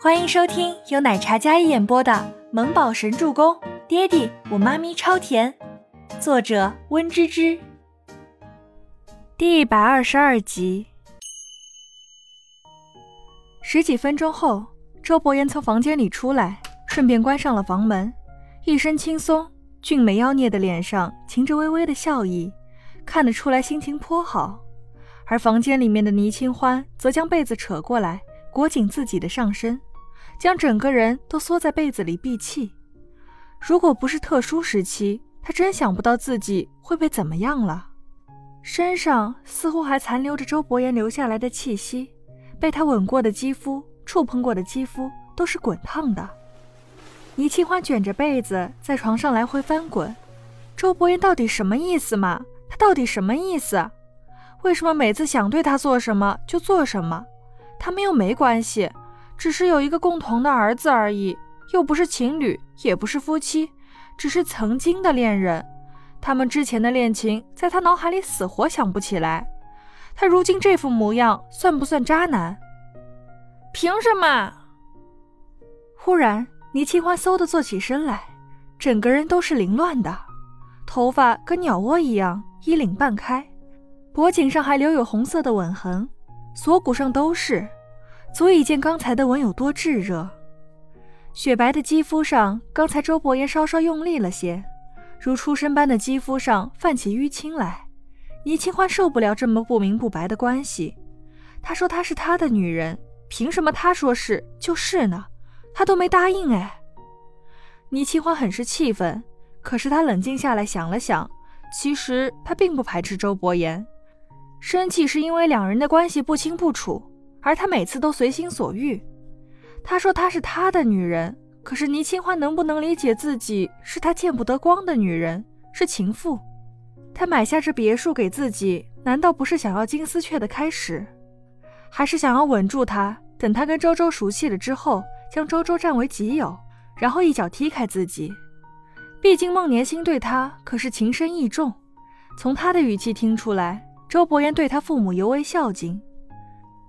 欢迎收听由奶茶一演播的《萌宝神助攻》，爹地我妈咪超甜，作者温芝芝。第一百二十二集。十几分钟后，周伯言从房间里出来，顺便关上了房门，一身轻松，俊美妖孽的脸上噙着微微的笑意，看得出来心情颇好。而房间里面的倪清欢则将被子扯过来，裹紧自己的上身，将整个人都缩在被子里闭气。如果不是特殊时期，他真想不到自己会被怎么样了。身上似乎还残留着周伯言留下来的气息，被他吻过的肌肤、触碰过的肌肤都是滚烫的。倪清欢卷着被子在床上来回翻滚。周伯言到底什么意思嘛？他到底什么意思？为什么每次想对他做什么就做什么？他们又没关系，只是有一个共同的儿子而已，又不是情侣，也不是夫妻，只是曾经的恋人。他们之前的恋情，在他脑海里死活想不起来。他如今这副模样，算不算渣男？凭什么？忽然，倪清欢嗖的坐起身来，整个人都是凌乱的，头发跟鸟窝一样，衣领半开。脖颈上还留有红色的吻痕，锁骨上都是，足以见刚才的吻有多炙热。雪白的肌肤上，刚才周伯言稍稍用力了些，如出生般的肌肤上泛起淤青来。倪清欢受不了这么不明不白的关系。他说她是他的女人，凭什么他说是就是呢？他都没答应哎。倪清欢很是气愤，可是他冷静下来想了想，其实他并不排斥周伯言。生气是因为两人的关系不清不楚，而他每次都随心所欲。他说她是他的女人，可是倪清欢能不能理解自己是他见不得光的女人，是情妇？他买下这别墅给自己，难道不是想要金丝雀的开始，还是想要稳住他，等他跟周周熟悉了之后，将周周占为己有，然后一脚踢开自己？毕竟孟年星对他可是情深意重，从他的语气听出来。周伯言对他父母尤为孝敬，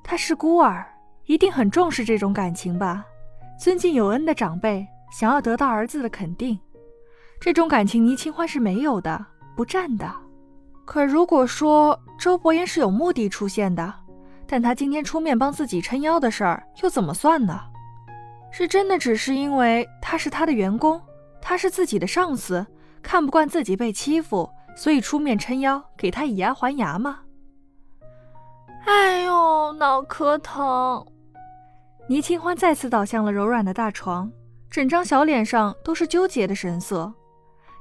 他是孤儿，一定很重视这种感情吧？尊敬有恩的长辈，想要得到儿子的肯定，这种感情倪清欢是没有的，不占的。可如果说周伯言是有目的出现的，但他今天出面帮自己撑腰的事儿又怎么算呢？是真的只是因为他是他的员工，他是自己的上司，看不惯自己被欺负。所以出面撑腰，给他以牙还牙吗？脑壳疼！倪清欢再次倒向了柔软的大床，整张小脸上都是纠结的神色。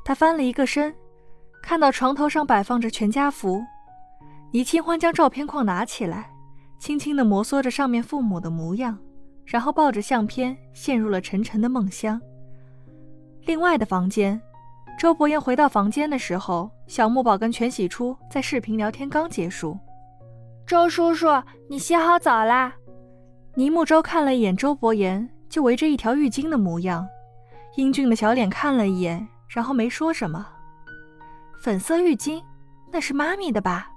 他翻了一个身，看到床头上摆放着全家福。倪清欢将照片框拿起来，轻轻地摩挲着上面父母的模样，然后抱着相片陷入了沉沉的梦乡。另外的房间。周伯言回到房间的时候，小木宝跟全喜初在视频聊天刚结束。周叔叔，你洗好澡啦？倪木舟看了一眼周伯言，就围着一条浴巾的模样，英俊的小脸看了一眼，然后没说什么。粉色浴巾，那是妈咪的吧？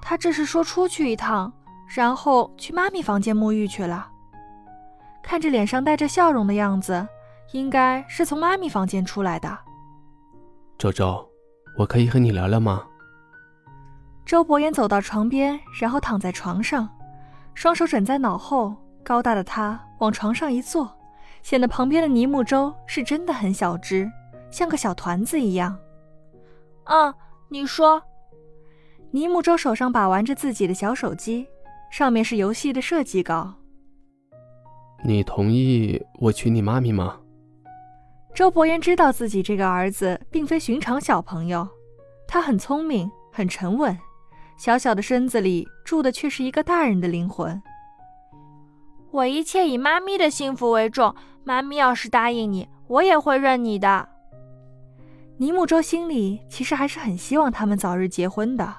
他这是说出去一趟，然后去妈咪房间沐浴去了。看着脸上带着笑容的样子，应该是从妈咪房间出来的。周周，我可以和你聊聊吗？周伯言走到床边，然后躺在床上，双手枕在脑后，高大的他往床上一坐，显得旁边的倪木舟是真的很小只，像个小团子一样。嗯，你说。倪木舟手上把玩着自己的小手机，上面是游戏的设计稿。你同意我娶你妈咪吗？周伯言知道自己这个儿子并非寻常小朋友，他很聪明，很沉稳，小小的身子里住的却是一个大人的灵魂。我一切以妈咪的幸福为重，妈咪要是答应你，我也会认你的。尼木舟心里其实还是很希望他们早日结婚的，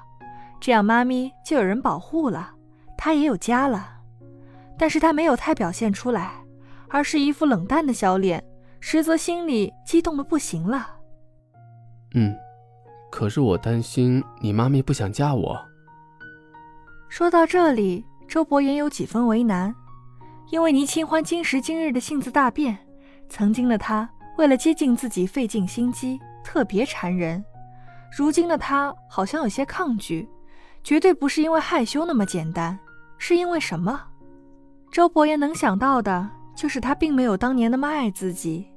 这样妈咪就有人保护了，他也有家了。但是他没有太表现出来，而是一副冷淡的小脸。实则心里激动的不行了。嗯，可是我担心你妈咪不想嫁我。说到这里，周伯言有几分为难。因为倪清欢今时今日的性子大变，曾经的他为了接近自己费尽心机，特别缠人。如今的他好像有些抗拒，绝对不是因为害羞那么简单，是因为什么？周伯言能想到的就是他并没有当年那么爱自己。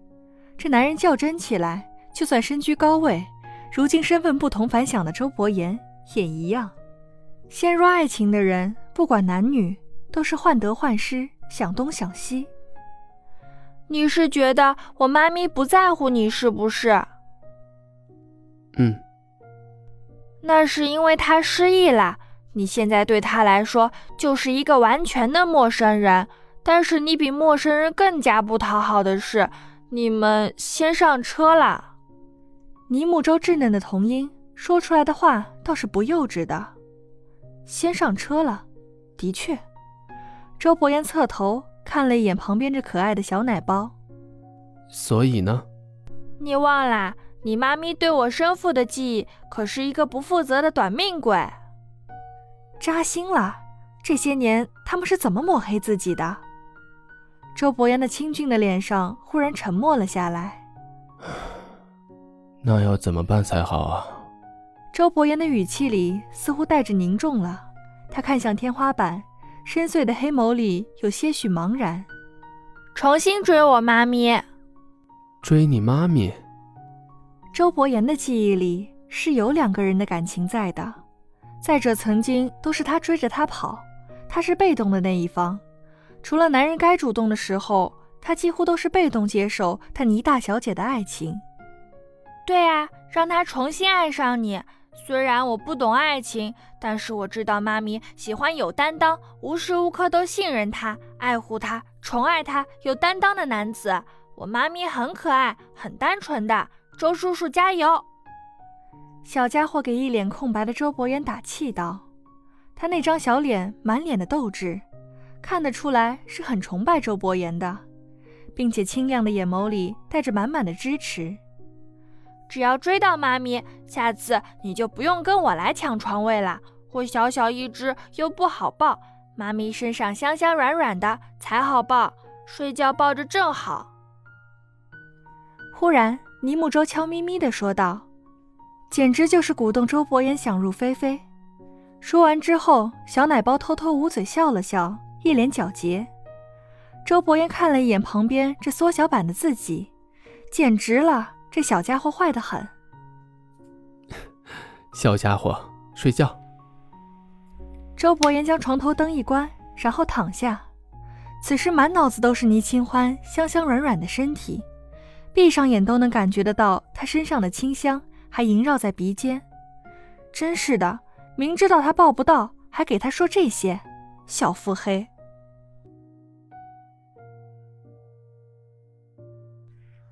这男人较真起来，就算身居高位，如今身份不同凡响的周伯言也一样。陷入爱情的人，不管男女，都是患得患失，想东想西。你是觉得我妈咪不在乎你是不是？嗯。那是因为她失忆了，你现在对她来说就是一个完全的陌生人。但是你比陌生人更加不讨好的是，你们先上车了。倪木舟稚嫩的童音说出来的话倒是不幼稚的。先上车了，的确。周伯言侧头看了一眼旁边这可爱的小奶包。所以呢？你忘了？你妈咪对我生父的记忆可是一个不负责的短命鬼，扎心了。这些年他们是怎么抹黑自己的？周伯言的清俊的脸上忽然沉默了下来。那要怎么办才好啊？周伯言的语气里似乎带着凝重了。他看向天花板，深邃的黑眸里有些许茫然。重新追我妈咪？追你妈咪？周伯言的记忆里是有两个人的感情在的，再者曾经都是他追着她跑，他是被动的那一方，除了男人该主动的时候，他几乎都是被动接受他倪大小姐的爱情。对啊，让他重新爱上你。虽然我不懂爱情，但是我知道妈咪喜欢有担当、无时无刻都信任他、爱护他、宠爱他、有担当的男子。我妈咪很可爱，很单纯的。周叔叔加油！小家伙给一脸空白的周伯言打气道：“他那张小脸满脸的斗志，看得出来是很崇拜周伯言的，并且清亮的眼眸里带着满满的支持。只要追到妈咪，下次你就不用跟我来抢床位了。我小小一只又不好抱，妈咪身上香香软软的才好抱，睡觉抱着正好。”忽然。尼木舟悄咪咪地说道：“简直就是鼓动周伯言想入非非。”说完之后，小奶包偷偷捂嘴笑了笑，一脸皎洁。周伯言看了一眼旁边这缩小版的自己，简直了，这小家伙坏得很。小家伙，睡觉。周伯言将床头灯一关，然后躺下，此时满脑子都是倪清欢香香软软的身体。闭上眼都能感觉得到他身上的清香，还萦绕在鼻尖。真是的，明知道他抱不到，还给他说这些，小腹黑。